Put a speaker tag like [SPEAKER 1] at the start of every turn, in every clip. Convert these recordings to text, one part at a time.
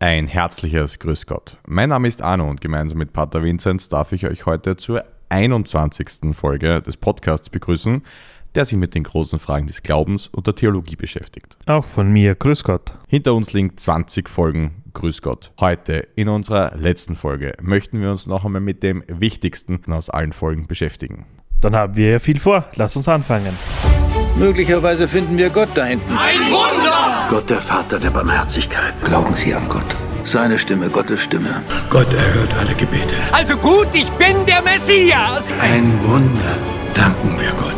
[SPEAKER 1] Ein herzliches Grüß Gott. Mein Name ist Arno und gemeinsam mit Pater Vinzenz darf ich euch heute zur 21. Folge des Podcasts begrüßen, der sich mit den großen Fragen des Glaubens und der Theologie beschäftigt.
[SPEAKER 2] Auch von mir, Grüß Gott.
[SPEAKER 1] Hinter uns liegen 20 Folgen Grüß Gott. Heute, in unserer letzten Folge, möchten wir uns noch einmal mit dem Wichtigsten aus allen Folgen beschäftigen.
[SPEAKER 2] Dann haben wir ja viel vor. Lass uns anfangen.
[SPEAKER 3] Möglicherweise finden wir Gott da hinten.
[SPEAKER 4] Ein Wunder!
[SPEAKER 3] Gott, der Vater der Barmherzigkeit.
[SPEAKER 5] Glauben Sie an Gott?
[SPEAKER 3] Seine Stimme, Gottes Stimme.
[SPEAKER 5] Gott erhört alle Gebete.
[SPEAKER 4] Also gut, ich bin der Messias!
[SPEAKER 5] Ein Wunder. Danken wir Gott.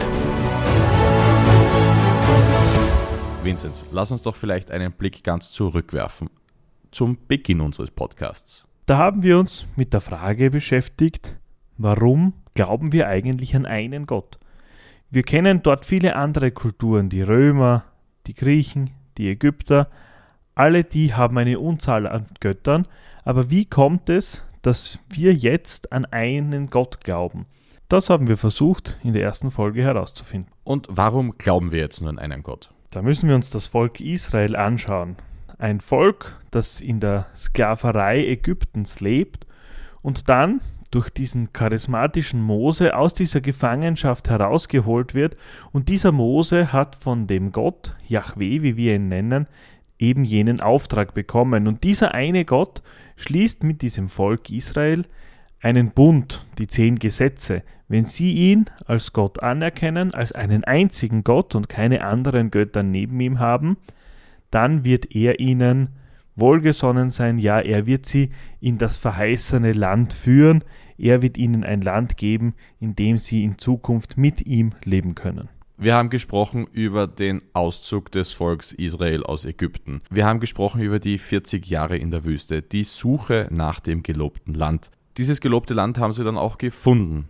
[SPEAKER 1] Vinzenz, lass uns doch vielleicht einen Blick ganz zurückwerfen. Zum Beginn unseres Podcasts.
[SPEAKER 2] Da haben wir uns mit der Frage beschäftigt, warum glauben wir eigentlich an einen Gott? Wir kennen dort viele andere Kulturen, die Römer, die Griechen, die Ägypter, alle die haben eine Unzahl an Göttern, aber wie kommt es, dass wir jetzt an einen Gott glauben? Das haben wir versucht in der ersten Folge herauszufinden.
[SPEAKER 1] Und warum glauben wir jetzt nur an einen Gott?
[SPEAKER 2] Da müssen wir uns das Volk Israel anschauen. Ein Volk, das in der Sklaverei Ägyptens lebt und dann durch diesen charismatischen Mose aus dieser Gefangenschaft herausgeholt wird. Und dieser Mose hat von dem Gott, Yahweh, wie wir ihn nennen, eben jenen Auftrag bekommen. Und dieser eine Gott schließt mit diesem Volk Israel einen Bund, die zehn Gesetze. Wenn sie ihn als Gott anerkennen, als einen einzigen Gott und keine anderen Götter neben ihm haben, dann wird er ihnen wohlgesonnen sein, ja, er wird sie in das verheißene Land führen, er wird ihnen ein Land geben, in dem sie in Zukunft mit ihm leben können.
[SPEAKER 1] Wir haben gesprochen über den Auszug des Volks Israel aus Ägypten. Wir haben gesprochen über die 40 Jahre in der Wüste, die Suche nach dem gelobten Land. Dieses gelobte Land haben sie dann auch gefunden.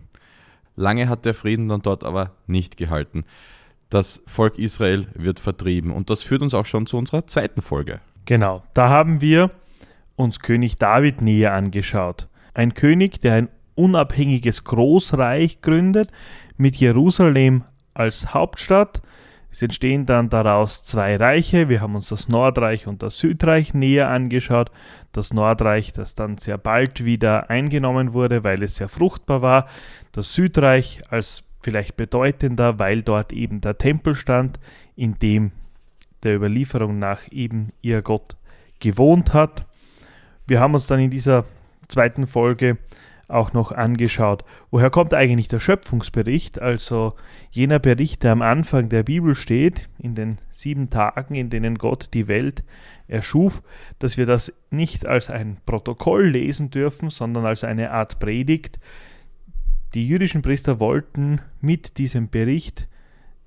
[SPEAKER 1] Lange hat der Frieden dann dort aber nicht gehalten. Das Volk Israel wird vertrieben und das führt uns auch schon zu unserer zweiten Folge.
[SPEAKER 2] Genau, da haben wir uns König David näher angeschaut. Ein König, der ein unabhängiges Großreich gründet mit Jerusalem als Hauptstadt. Es entstehen dann daraus zwei Reiche. Wir haben uns das Nordreich und das Südreich näher angeschaut. Das Nordreich, das dann sehr bald wieder eingenommen wurde, weil es sehr fruchtbar war. Das Südreich als vielleicht bedeutender, weil dort eben der Tempel stand, in dem der Überlieferung nach eben ihr Gott gewohnt hat. Wir haben uns dann in dieser zweiten Folge auch noch angeschaut. Woher kommt eigentlich der Schöpfungsbericht, also jener Bericht, der am Anfang der Bibel steht, in den sieben Tagen, in denen Gott die Welt erschuf, dass wir das nicht als ein Protokoll lesen dürfen, sondern als eine Art Predigt. Die jüdischen Priester wollten mit diesem Bericht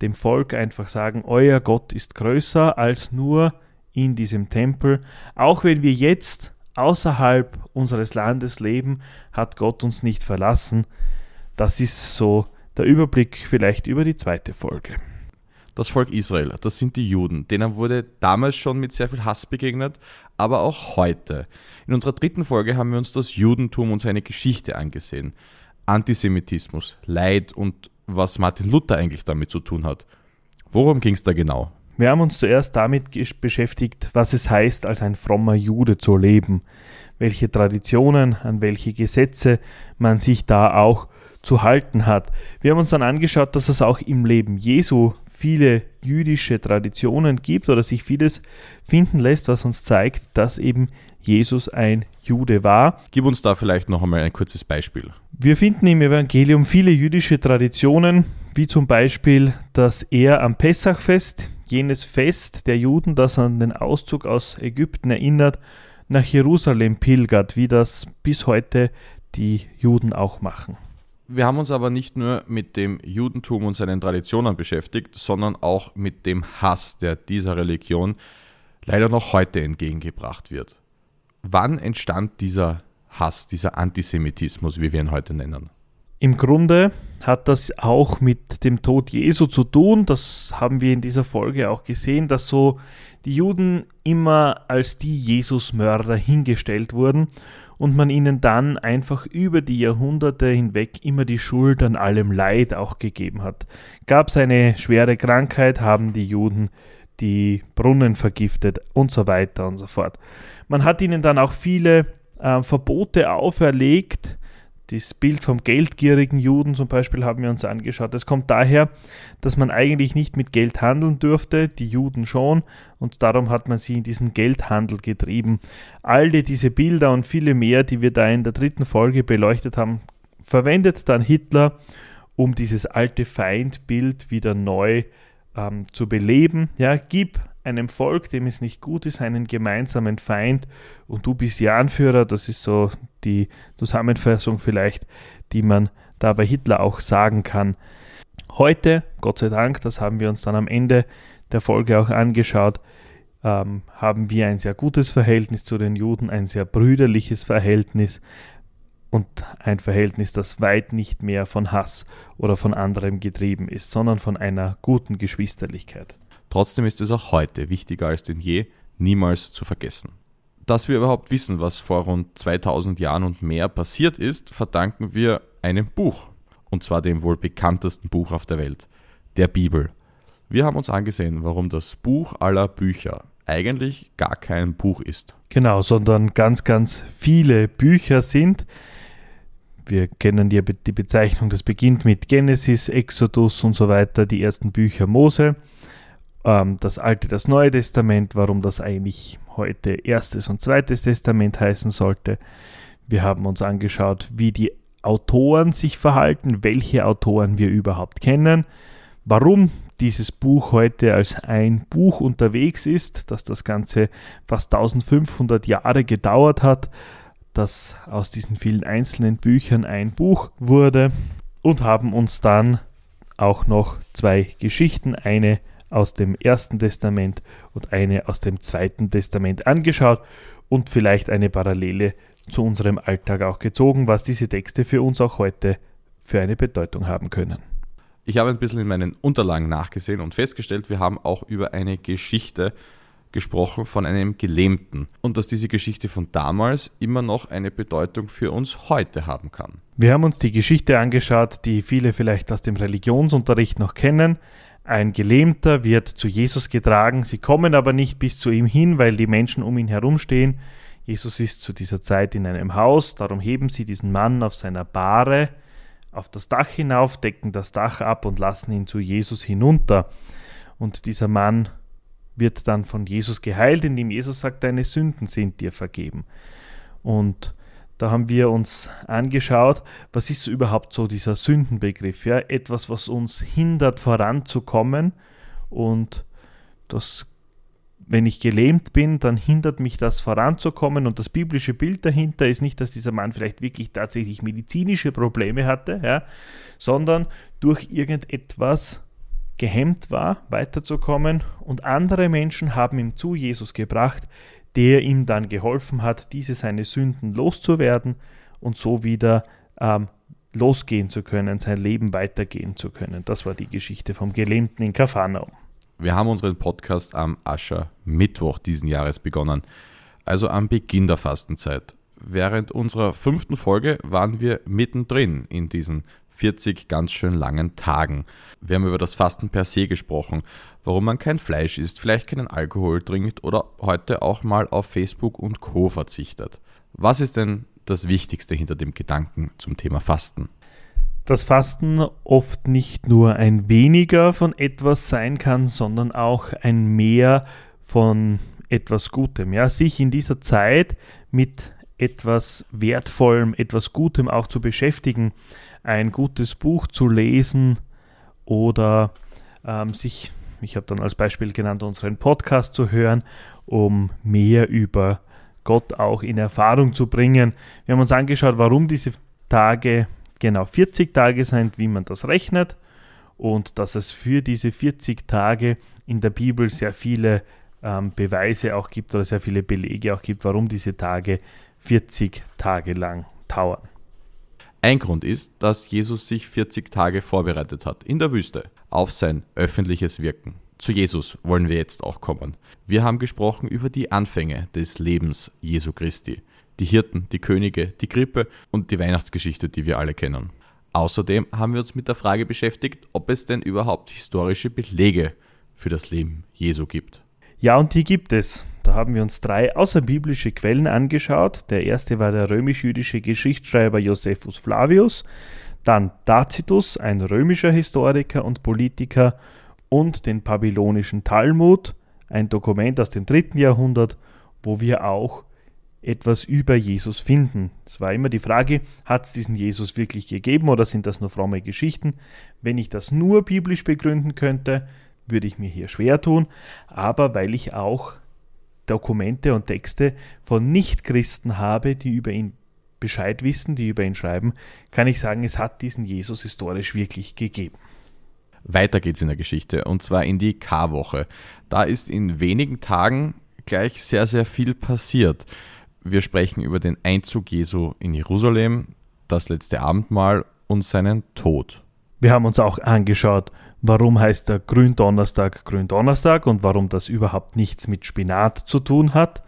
[SPEAKER 2] dem Volk einfach sagen, euer Gott ist größer als nur in diesem Tempel, auch wenn wir jetzt außerhalb unseres Landes leben, hat Gott uns nicht verlassen. Das ist so der Überblick vielleicht über die zweite Folge.
[SPEAKER 1] Das Volk Israel, das sind die Juden. Denen wurde damals schon mit sehr viel Hass begegnet, aber auch heute. In unserer dritten Folge haben wir uns das Judentum und seine Geschichte angesehen. Antisemitismus, Leid und was Martin Luther eigentlich damit zu tun hat. Worum ging es da genau?
[SPEAKER 2] Wir haben uns zuerst damit beschäftigt, was es heißt, als ein frommer Jude zu leben, welche Traditionen, an welche Gesetze man sich da auch zu halten hat. Wir haben uns dann angeschaut, dass es auch im Leben Jesu viele jüdische Traditionen gibt oder sich vieles finden lässt, was uns zeigt, dass eben Jesus ein Jude war.
[SPEAKER 1] Gib uns da vielleicht noch einmal ein kurzes Beispiel.
[SPEAKER 2] Wir finden im Evangelium viele jüdische Traditionen, wie zum Beispiel, dass er am Pessachfest jenes Fest der Juden, das an den Auszug aus Ägypten erinnert, nach Jerusalem pilgert, wie das bis heute die Juden auch machen.
[SPEAKER 1] Wir haben uns aber nicht nur mit dem Judentum und seinen Traditionen beschäftigt, sondern auch mit dem Hass, der dieser Religion leider noch heute entgegengebracht wird. Wann entstand dieser Hass, dieser Antisemitismus, wie wir ihn heute nennen?
[SPEAKER 2] Im Grunde hat das auch mit dem Tod Jesu zu tun. Das haben wir in dieser Folge auch gesehen, dass so die Juden immer als die Jesusmörder hingestellt wurden und man ihnen dann einfach über die Jahrhunderte hinweg immer die Schuld an allem Leid auch gegeben hat. Gab es eine schwere Krankheit, haben die Juden die Brunnen vergiftet und so weiter und so fort. Man hat ihnen dann auch viele äh, Verbote auferlegt. Das Bild vom geldgierigen Juden zum Beispiel haben wir uns angeschaut. Das kommt daher, dass man eigentlich nicht mit Geld handeln dürfte, die Juden schon, und darum hat man sie in diesen Geldhandel getrieben. Alle diese Bilder und viele mehr, die wir da in der dritten Folge beleuchtet haben, verwendet dann Hitler, um dieses alte Feindbild wieder neu ähm, zu beleben. Ja, gib einem Volk, dem es nicht gut ist, einen gemeinsamen Feind und du bist die Anführer. Das ist so die Zusammenfassung vielleicht, die man da bei Hitler auch sagen kann. Heute, Gott sei Dank, das haben wir uns dann am Ende der Folge auch angeschaut, ähm, haben wir ein sehr gutes Verhältnis zu den Juden, ein sehr brüderliches Verhältnis und ein Verhältnis, das weit nicht mehr von Hass oder von anderem getrieben ist, sondern von einer guten Geschwisterlichkeit.
[SPEAKER 1] Trotzdem ist es auch heute wichtiger als denn je, niemals zu vergessen. Dass wir überhaupt wissen, was vor rund 2000 Jahren und mehr passiert ist, verdanken wir einem Buch. Und zwar dem wohl bekanntesten Buch auf der Welt, der Bibel. Wir haben uns angesehen, warum das Buch aller Bücher eigentlich gar kein Buch ist.
[SPEAKER 2] Genau, sondern ganz, ganz viele Bücher sind. Wir kennen die, die Bezeichnung, das beginnt mit Genesis, Exodus und so weiter, die ersten Bücher Mose ähm, das Alte, das Neue Testament, warum das eigentlich heute erstes und zweites Testament heißen sollte. Wir haben uns angeschaut, wie die Autoren sich verhalten, welche Autoren wir überhaupt kennen, warum dieses Buch heute als ein Buch unterwegs ist, dass das Ganze fast 1500 Jahre gedauert hat, dass aus diesen vielen einzelnen Büchern ein Buch wurde und haben uns dann auch noch zwei Geschichten, eine aus dem Ersten Testament und eine aus dem Zweiten Testament angeschaut und vielleicht eine Parallele zu unserem Alltag auch gezogen, was diese Texte für uns auch heute für eine Bedeutung haben können.
[SPEAKER 1] Ich habe ein bisschen in meinen Unterlagen nachgesehen und festgestellt, wir haben auch über eine Geschichte gesprochen von einem Gelähmten und dass diese Geschichte von damals immer noch eine Bedeutung für uns heute haben kann.
[SPEAKER 2] Wir haben uns die Geschichte angeschaut, die viele vielleicht aus dem Religionsunterricht noch kennen, ein Gelähmter wird zu Jesus getragen, sie kommen aber nicht bis zu ihm hin, weil die Menschen um ihn herumstehen. Jesus ist zu dieser Zeit in einem Haus, darum heben sie diesen Mann auf seiner Bahre auf das Dach hinauf, decken das Dach ab und lassen ihn zu Jesus hinunter. Und dieser Mann wird dann von Jesus geheilt, indem Jesus sagt, deine Sünden sind dir vergeben. Und da haben wir uns angeschaut, was ist überhaupt so dieser Sündenbegriff, ja, etwas, was uns hindert voranzukommen. Und das wenn ich gelähmt bin, dann hindert mich das voranzukommen. Und das biblische Bild dahinter ist nicht, dass dieser Mann vielleicht wirklich tatsächlich medizinische Probleme hatte, ja, sondern durch irgendetwas gehemmt war, weiterzukommen. Und andere Menschen haben ihm zu Jesus gebracht, der ihm dann geholfen hat, diese seine Sünden loszuwerden und so wieder ähm, losgehen zu können, sein Leben weitergehen zu können. Das war die Geschichte vom Gelähmten in Kapharnaum.
[SPEAKER 1] Wir haben unseren Podcast am Ascher Mittwoch diesen Jahres begonnen, also am Beginn der Fastenzeit. Während unserer fünften Folge waren wir mittendrin in diesen 40 ganz schön langen Tagen. Wir haben über das Fasten per se gesprochen, warum man kein Fleisch isst, vielleicht keinen Alkohol trinkt oder heute auch mal auf Facebook und Co verzichtet. Was ist denn das Wichtigste hinter dem Gedanken zum Thema Fasten?
[SPEAKER 2] Dass Fasten oft nicht nur ein weniger von etwas sein kann, sondern auch ein mehr von etwas Gutem. Ja, sich in dieser Zeit mit etwas Wertvollem, etwas Gutem auch zu beschäftigen, ein gutes Buch zu lesen oder ähm, sich, ich habe dann als Beispiel genannt, unseren Podcast zu hören, um mehr über Gott auch in Erfahrung zu bringen. Wir haben uns angeschaut, warum diese Tage genau 40 Tage sind, wie man das rechnet und dass es für diese 40 Tage in der Bibel sehr viele ähm, Beweise auch gibt oder sehr viele Belege auch gibt, warum diese Tage 40 Tage lang dauern.
[SPEAKER 1] Ein Grund ist, dass Jesus sich 40 Tage vorbereitet hat in der Wüste auf sein öffentliches Wirken. Zu Jesus wollen wir jetzt auch kommen. Wir haben gesprochen über die Anfänge des Lebens Jesu Christi, die Hirten, die Könige, die Krippe und die Weihnachtsgeschichte, die wir alle kennen. Außerdem haben wir uns mit der Frage beschäftigt, ob es denn überhaupt historische Belege für das Leben Jesu gibt.
[SPEAKER 2] Ja, und die gibt es. Haben wir uns drei außerbiblische Quellen angeschaut. Der erste war der römisch-jüdische Geschichtsschreiber Josephus Flavius, dann Tacitus, ein römischer Historiker und Politiker, und den babylonischen Talmud, ein Dokument aus dem dritten Jahrhundert, wo wir auch etwas über Jesus finden. Es war immer die Frage, hat es diesen Jesus wirklich gegeben oder sind das nur fromme Geschichten? Wenn ich das nur biblisch begründen könnte, würde ich mir hier schwer tun, aber weil ich auch Dokumente und Texte von Nichtchristen habe, die über ihn Bescheid wissen, die über ihn schreiben, kann ich sagen, es hat diesen Jesus historisch wirklich gegeben.
[SPEAKER 1] Weiter geht's in der Geschichte und zwar in die Karwoche. Da ist in wenigen Tagen gleich sehr, sehr viel passiert. Wir sprechen über den Einzug Jesu in Jerusalem, das letzte Abendmahl und seinen Tod.
[SPEAKER 2] Wir haben uns auch angeschaut, warum heißt der Gründonnerstag Gründonnerstag und warum das überhaupt nichts mit Spinat zu tun hat.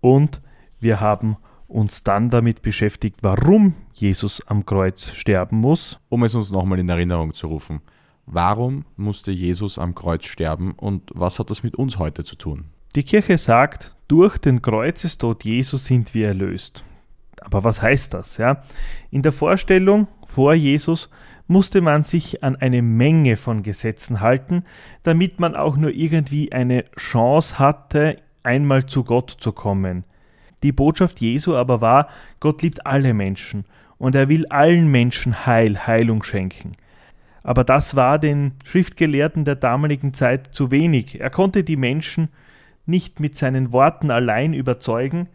[SPEAKER 2] Und wir haben uns dann damit beschäftigt, warum Jesus am Kreuz sterben muss.
[SPEAKER 1] Um es uns nochmal in Erinnerung zu rufen. Warum musste Jesus am Kreuz sterben und was hat das mit uns heute zu tun?
[SPEAKER 2] Die Kirche sagt, durch den Kreuzestod Jesu sind wir erlöst. Aber was heißt das? Ja? In der Vorstellung vor Jesus musste man sich an eine Menge von Gesetzen halten, damit man auch nur irgendwie eine Chance hatte, einmal zu Gott zu kommen. Die Botschaft Jesu aber war, Gott liebt alle Menschen und er will allen Menschen Heil, Heilung schenken. Aber das war den Schriftgelehrten der damaligen Zeit zu wenig. Er konnte die Menschen nicht mit seinen Worten allein überzeugen,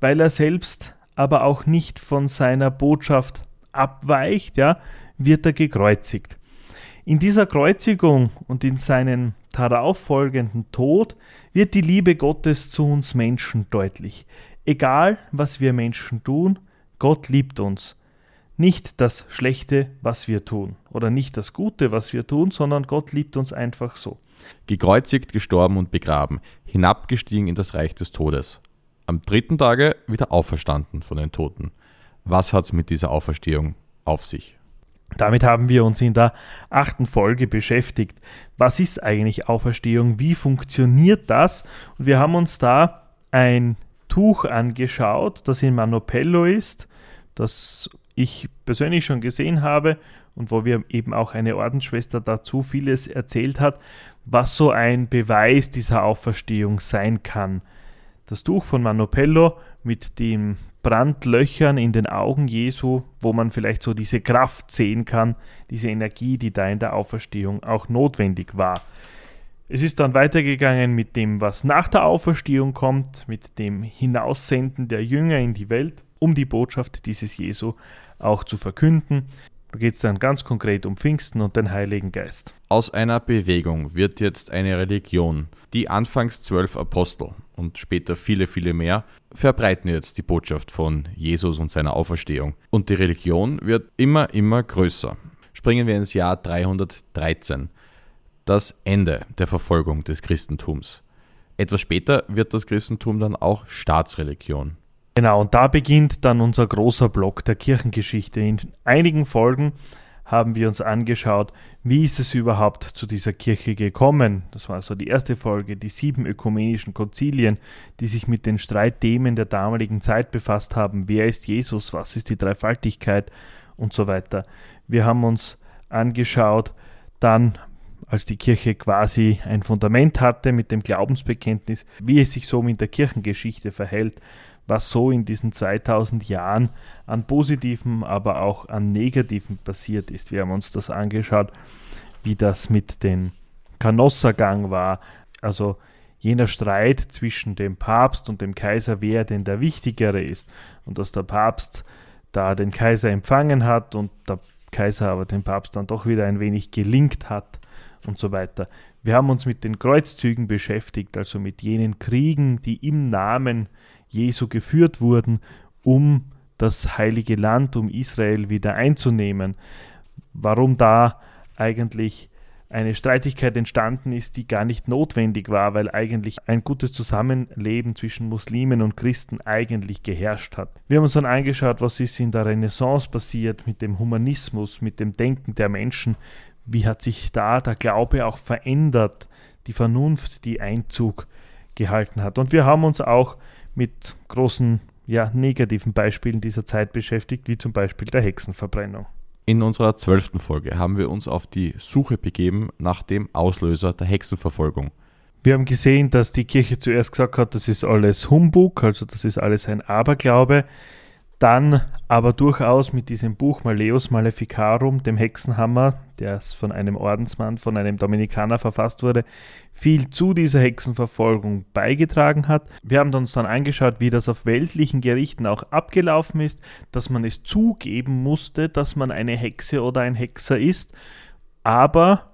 [SPEAKER 2] weil er selbst aber auch nicht von seiner Botschaft abweicht, ja, wird er gekreuzigt. In dieser Kreuzigung und in seinen darauffolgenden Tod wird die Liebe Gottes zu uns Menschen deutlich. Egal, was wir Menschen tun, Gott liebt uns nicht das Schlechte, was wir tun, oder nicht das Gute, was wir tun, sondern Gott liebt uns einfach so.
[SPEAKER 1] Gekreuzigt, gestorben und begraben, hinabgestiegen in das Reich des Todes. Am dritten Tage wieder auferstanden von den Toten. Was hat es mit dieser Auferstehung auf sich?
[SPEAKER 2] Damit haben wir uns in der achten Folge beschäftigt. Was ist eigentlich Auferstehung? Wie funktioniert das? Und wir haben uns da ein Tuch angeschaut, das in Manopello ist, das ich persönlich schon gesehen habe und wo wir eben auch eine Ordensschwester dazu vieles erzählt hat, was so ein Beweis dieser Auferstehung sein kann. Das Tuch von Manopello mit den Brandlöchern in den Augen Jesu, wo man vielleicht so diese Kraft sehen kann, diese Energie, die da in der Auferstehung auch notwendig war. Es ist dann weitergegangen mit dem, was nach der Auferstehung kommt, mit dem Hinaussenden der Jünger in die Welt, um die Botschaft dieses Jesu auch zu verkünden. Da geht es dann ganz konkret um Pfingsten und den Heiligen Geist.
[SPEAKER 1] Aus einer Bewegung wird jetzt eine Religion. Die anfangs zwölf Apostel und später viele, viele mehr verbreiten jetzt die Botschaft von Jesus und seiner Auferstehung. Und die Religion wird immer, immer größer. Springen wir ins Jahr 313. Das Ende der Verfolgung des Christentums. Etwas später wird das Christentum dann auch Staatsreligion.
[SPEAKER 2] Genau, und da beginnt dann unser großer Block der Kirchengeschichte. In einigen Folgen haben wir uns angeschaut, wie ist es überhaupt zu dieser Kirche gekommen. Das war so die erste Folge, die sieben ökumenischen Konzilien, die sich mit den Streitthemen der damaligen Zeit befasst haben. Wer ist Jesus? Was ist die Dreifaltigkeit? Und so weiter. Wir haben uns angeschaut, dann als die Kirche quasi ein Fundament hatte mit dem Glaubensbekenntnis, wie es sich so mit der Kirchengeschichte verhält was so in diesen 2000 Jahren an positiven, aber auch an negativen passiert ist. Wir haben uns das angeschaut, wie das mit dem Kanossergang war, also jener Streit zwischen dem Papst und dem Kaiser, wer denn der Wichtigere ist und dass der Papst da den Kaiser empfangen hat und der Kaiser aber den Papst dann doch wieder ein wenig gelingt hat und so weiter. Wir haben uns mit den Kreuzzügen beschäftigt, also mit jenen Kriegen, die im Namen Jesu geführt wurden, um das heilige Land, um Israel wieder einzunehmen. Warum da eigentlich eine Streitigkeit entstanden ist, die gar nicht notwendig war, weil eigentlich ein gutes Zusammenleben zwischen Muslimen und Christen eigentlich geherrscht hat. Wir haben uns dann angeschaut, was ist in der Renaissance passiert mit dem Humanismus, mit dem Denken der Menschen, wie hat sich da der Glaube auch verändert, die Vernunft, die Einzug gehalten hat. Und wir haben uns auch mit großen ja, negativen Beispielen dieser Zeit beschäftigt, wie zum Beispiel der Hexenverbrennung.
[SPEAKER 1] In unserer zwölften Folge haben wir uns auf die Suche begeben nach dem Auslöser der Hexenverfolgung.
[SPEAKER 2] Wir haben gesehen, dass die Kirche zuerst gesagt hat, das ist alles Humbug, also das ist alles ein Aberglaube dann aber durchaus mit diesem Buch Maleus Maleficarum, dem Hexenhammer, der von einem Ordensmann, von einem Dominikaner verfasst wurde, viel zu dieser Hexenverfolgung beigetragen hat. Wir haben uns dann angeschaut, wie das auf weltlichen Gerichten auch abgelaufen ist, dass man es zugeben musste, dass man eine Hexe oder ein Hexer ist, aber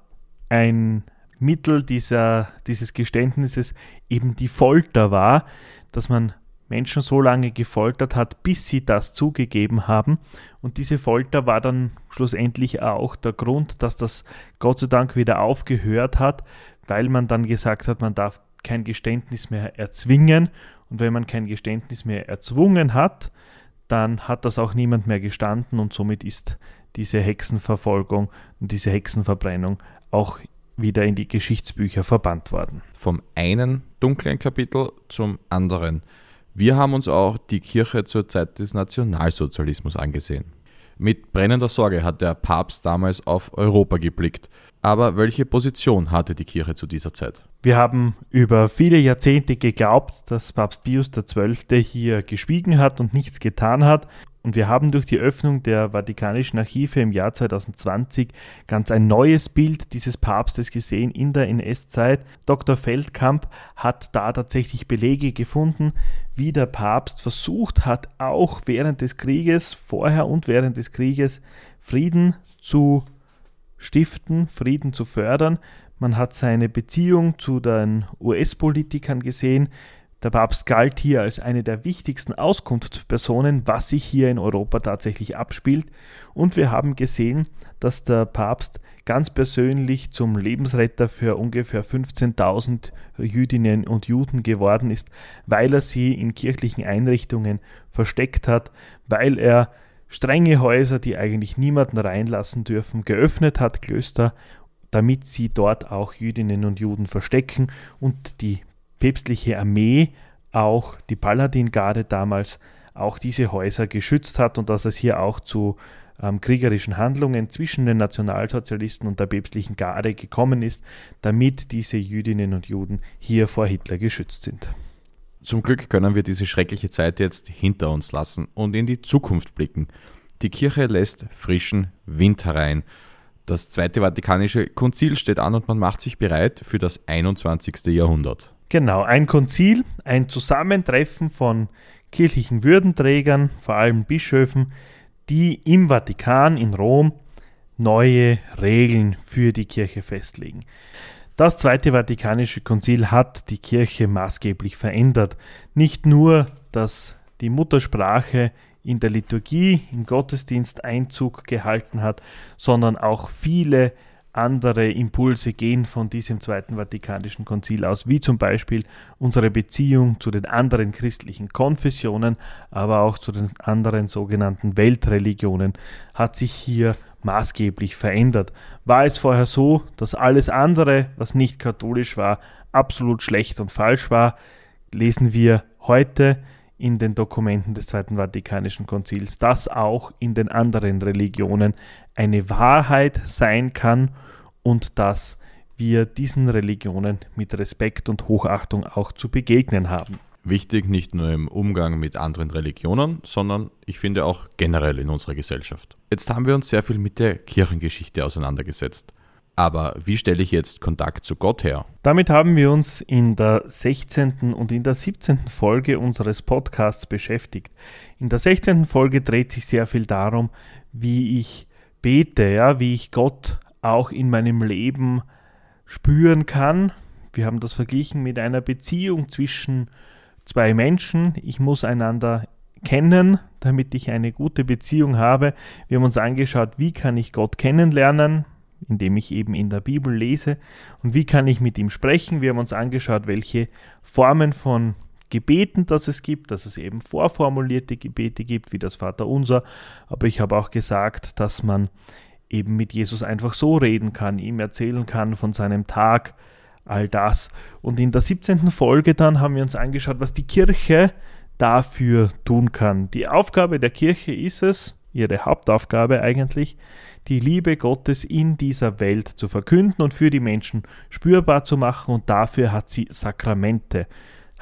[SPEAKER 2] ein Mittel dieser, dieses Geständnisses eben die Folter war, dass man Menschen so lange gefoltert hat, bis sie das zugegeben haben. Und diese Folter war dann schlussendlich auch der Grund, dass das Gott sei Dank wieder aufgehört hat, weil man dann gesagt hat, man darf kein Geständnis mehr erzwingen. Und wenn man kein Geständnis mehr erzwungen hat, dann hat das auch niemand mehr gestanden und somit ist diese Hexenverfolgung und diese Hexenverbrennung auch wieder in die Geschichtsbücher verbannt worden.
[SPEAKER 1] Vom einen dunklen Kapitel zum anderen. Wir haben uns auch die Kirche zur Zeit des Nationalsozialismus angesehen. Mit brennender Sorge hat der Papst damals auf Europa geblickt. Aber welche Position hatte die Kirche zu dieser Zeit?
[SPEAKER 2] Wir haben über viele Jahrzehnte geglaubt, dass Papst Pius XII. hier geschwiegen hat und nichts getan hat. Und wir haben durch die Öffnung der Vatikanischen Archive im Jahr 2020 ganz ein neues Bild dieses Papstes gesehen in der NS-Zeit. Dr. Feldkamp hat da tatsächlich Belege gefunden, wie der Papst versucht hat, auch während des Krieges, vorher und während des Krieges, Frieden zu stiften, Frieden zu fördern. Man hat seine Beziehung zu den US-Politikern gesehen, der Papst galt hier als eine der wichtigsten Auskunftspersonen, was sich hier in Europa tatsächlich abspielt. Und wir haben gesehen, dass der Papst ganz persönlich zum Lebensretter für ungefähr 15.000 Jüdinnen und Juden geworden ist, weil er sie in kirchlichen Einrichtungen versteckt hat, weil er strenge Häuser, die eigentlich niemanden reinlassen dürfen, geöffnet hat, Klöster, damit sie dort auch Jüdinnen und Juden verstecken und die päpstliche Armee, auch die Paladingarde damals, auch diese Häuser geschützt hat und dass es hier auch zu ähm, kriegerischen Handlungen zwischen den Nationalsozialisten und der päpstlichen Garde gekommen ist, damit diese Jüdinnen und Juden hier vor Hitler geschützt sind.
[SPEAKER 1] Zum Glück können wir diese schreckliche Zeit jetzt hinter uns lassen und in die Zukunft blicken. Die Kirche lässt frischen Wind herein. Das Zweite Vatikanische Konzil steht an und man macht sich bereit für das 21. Jahrhundert.
[SPEAKER 2] Genau, ein Konzil, ein Zusammentreffen von kirchlichen Würdenträgern, vor allem Bischöfen, die im Vatikan in Rom neue Regeln für die Kirche festlegen. Das Zweite Vatikanische Konzil hat die Kirche maßgeblich verändert. Nicht nur, dass die Muttersprache in der Liturgie, im Gottesdienst Einzug gehalten hat, sondern auch viele andere Impulse gehen von diesem Zweiten Vatikanischen Konzil aus, wie zum Beispiel unsere Beziehung zu den anderen christlichen Konfessionen, aber auch zu den anderen sogenannten Weltreligionen, hat sich hier maßgeblich verändert. War es vorher so, dass alles andere, was nicht katholisch war, absolut schlecht und falsch war, lesen wir heute in den Dokumenten des Zweiten Vatikanischen Konzils, dass auch in den anderen Religionen eine Wahrheit sein kann und dass wir diesen Religionen mit Respekt und Hochachtung auch zu begegnen haben.
[SPEAKER 1] Wichtig nicht nur im Umgang mit anderen Religionen, sondern ich finde auch generell in unserer Gesellschaft. Jetzt haben wir uns sehr viel mit der Kirchengeschichte auseinandergesetzt. Aber wie stelle ich jetzt Kontakt zu Gott her?
[SPEAKER 2] Damit haben wir uns in der 16. und in der 17. Folge unseres Podcasts beschäftigt. In der 16. Folge dreht sich sehr viel darum, wie ich bete, ja, wie ich Gott auch in meinem Leben spüren kann. Wir haben das verglichen mit einer Beziehung zwischen zwei Menschen. Ich muss einander kennen, damit ich eine gute Beziehung habe. Wir haben uns angeschaut, wie kann ich Gott kennenlernen, indem ich eben in der Bibel lese und wie kann ich mit ihm sprechen. Wir haben uns angeschaut, welche Formen von Gebeten dass es gibt, dass es eben vorformulierte Gebete gibt, wie das Vaterunser. Aber ich habe auch gesagt, dass man eben mit Jesus einfach so reden kann, ihm erzählen kann von seinem Tag, all das. Und in der 17. Folge dann haben wir uns angeschaut, was die Kirche dafür tun kann. Die Aufgabe der Kirche ist es, ihre Hauptaufgabe eigentlich, die Liebe Gottes in dieser Welt zu verkünden und für die Menschen spürbar zu machen. Und dafür hat sie Sakramente,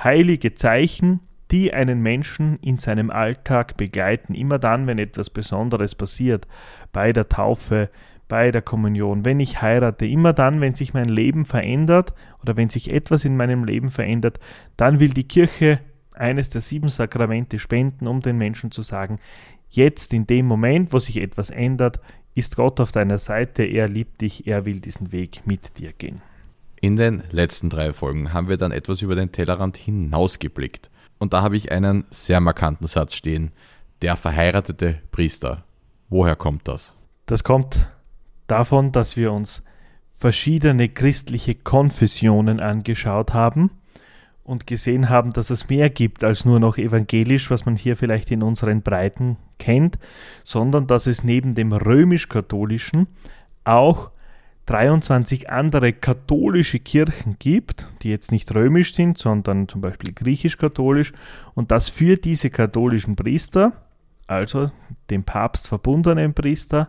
[SPEAKER 2] heilige Zeichen, die einen Menschen in seinem Alltag begleiten, immer dann, wenn etwas Besonderes passiert, bei der Taufe, bei der Kommunion, wenn ich heirate, immer dann, wenn sich mein Leben verändert oder wenn sich etwas in meinem Leben verändert, dann will die Kirche eines der sieben Sakramente spenden, um den Menschen zu sagen, jetzt in dem Moment, wo sich etwas ändert, ist Gott auf deiner Seite, er liebt dich, er will diesen Weg mit dir gehen.
[SPEAKER 1] In den letzten drei Folgen haben wir dann etwas über den Tellerrand hinausgeblickt. Und da habe ich einen sehr markanten Satz stehen. Der verheiratete Priester. Woher kommt das?
[SPEAKER 2] Das kommt davon, dass wir uns verschiedene christliche Konfessionen angeschaut haben und gesehen haben, dass es mehr gibt als nur noch evangelisch, was man hier vielleicht in unseren Breiten kennt, sondern dass es neben dem römisch-katholischen auch 23 andere katholische Kirchen gibt, die jetzt nicht römisch sind, sondern zum Beispiel griechisch-katholisch, und dass für diese katholischen Priester, also dem Papst verbundenen Priester,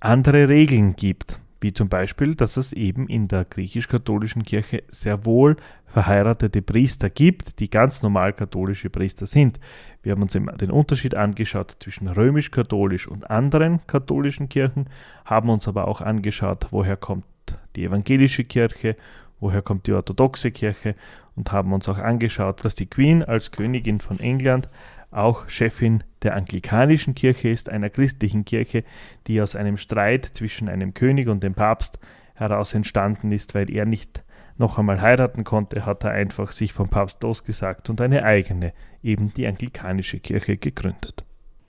[SPEAKER 2] andere Regeln gibt wie zum Beispiel, dass es eben in der griechisch-katholischen Kirche sehr wohl verheiratete Priester gibt, die ganz normal katholische Priester sind. Wir haben uns den Unterschied angeschaut zwischen römisch-katholisch und anderen katholischen Kirchen, haben uns aber auch angeschaut, woher kommt die evangelische Kirche, woher kommt die orthodoxe Kirche und haben uns auch angeschaut, dass die Queen als Königin von England auch Chefin der anglikanischen Kirche ist, einer christlichen Kirche, die aus einem Streit zwischen einem König und dem Papst heraus entstanden ist, weil er nicht noch einmal heiraten konnte, hat er einfach sich vom Papst losgesagt und eine eigene, eben die anglikanische Kirche gegründet.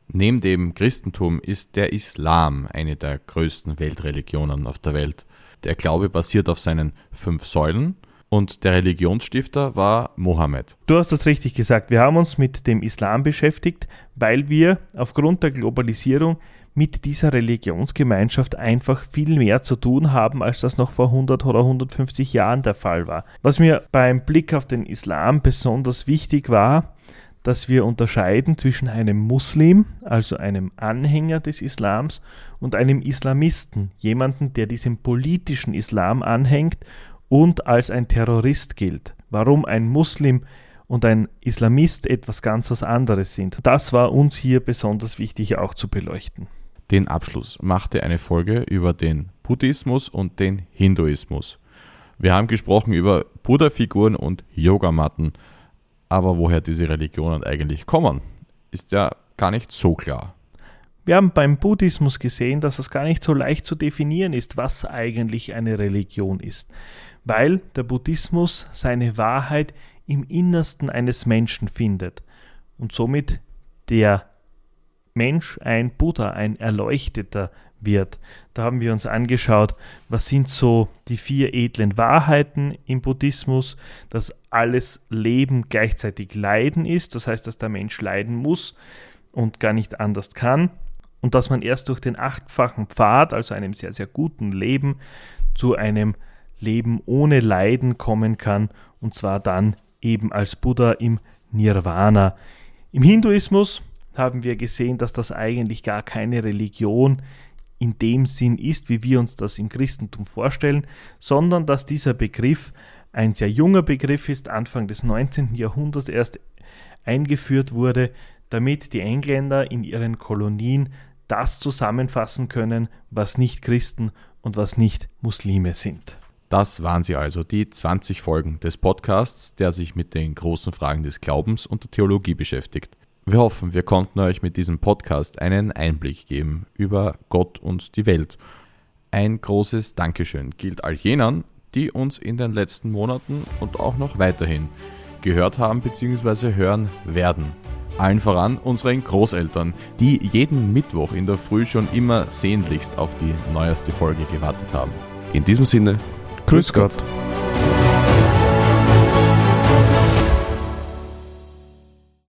[SPEAKER 1] Neben dem Christentum ist der Islam eine der größten Weltreligionen auf der Welt. Der Glaube basiert auf seinen fünf Säulen und der Religionsstifter war Mohammed.
[SPEAKER 2] Du hast das richtig gesagt. Wir haben uns mit dem Islam beschäftigt, weil wir aufgrund der Globalisierung mit dieser Religionsgemeinschaft einfach viel mehr zu tun haben, als das noch vor 100 oder 150 Jahren der Fall war. Was mir beim Blick auf den Islam besonders wichtig war, dass wir unterscheiden zwischen einem Muslim, also einem Anhänger des Islams, und einem Islamisten, jemanden, der diesem politischen Islam anhängt und als ein Terrorist gilt. Warum ein Muslim und ein Islamist etwas ganz was anderes sind. Das war uns hier besonders wichtig auch zu beleuchten.
[SPEAKER 1] Den Abschluss machte eine Folge über den Buddhismus und den Hinduismus. Wir haben gesprochen über Buddha-Figuren und Yogamatten. Aber woher diese Religionen eigentlich kommen, ist ja gar nicht so klar.
[SPEAKER 2] Wir haben beim Buddhismus gesehen, dass es gar nicht so leicht zu definieren ist, was eigentlich eine Religion ist weil der Buddhismus seine Wahrheit im Innersten eines Menschen findet und somit der Mensch ein Buddha, ein Erleuchteter wird. Da haben wir uns angeschaut, was sind so die vier edlen Wahrheiten im Buddhismus, dass alles Leben gleichzeitig Leiden ist, das heißt, dass der Mensch leiden muss und gar nicht anders kann und dass man erst durch den achtfachen Pfad, also einem sehr, sehr guten Leben, zu einem Leben ohne Leiden kommen kann, und zwar dann eben als Buddha im Nirvana. Im Hinduismus haben wir gesehen, dass das eigentlich gar keine Religion in dem Sinn ist, wie wir uns das im Christentum vorstellen, sondern dass dieser Begriff ein sehr junger Begriff ist, Anfang des 19. Jahrhunderts erst eingeführt wurde, damit die Engländer in ihren Kolonien das zusammenfassen können, was nicht Christen und was nicht Muslime sind.
[SPEAKER 1] Das waren sie also, die 20 Folgen des Podcasts, der sich mit den großen Fragen des Glaubens und der Theologie beschäftigt. Wir hoffen, wir konnten euch mit diesem Podcast einen Einblick geben über Gott und die Welt. Ein großes Dankeschön gilt all jenen, die uns in den letzten Monaten und auch noch weiterhin gehört haben bzw. hören werden. Allen voran unseren Großeltern, die jeden Mittwoch in der Früh schon immer sehnlichst auf die neueste Folge gewartet haben. In diesem Sinne,
[SPEAKER 2] Grüß, Gott. Gott.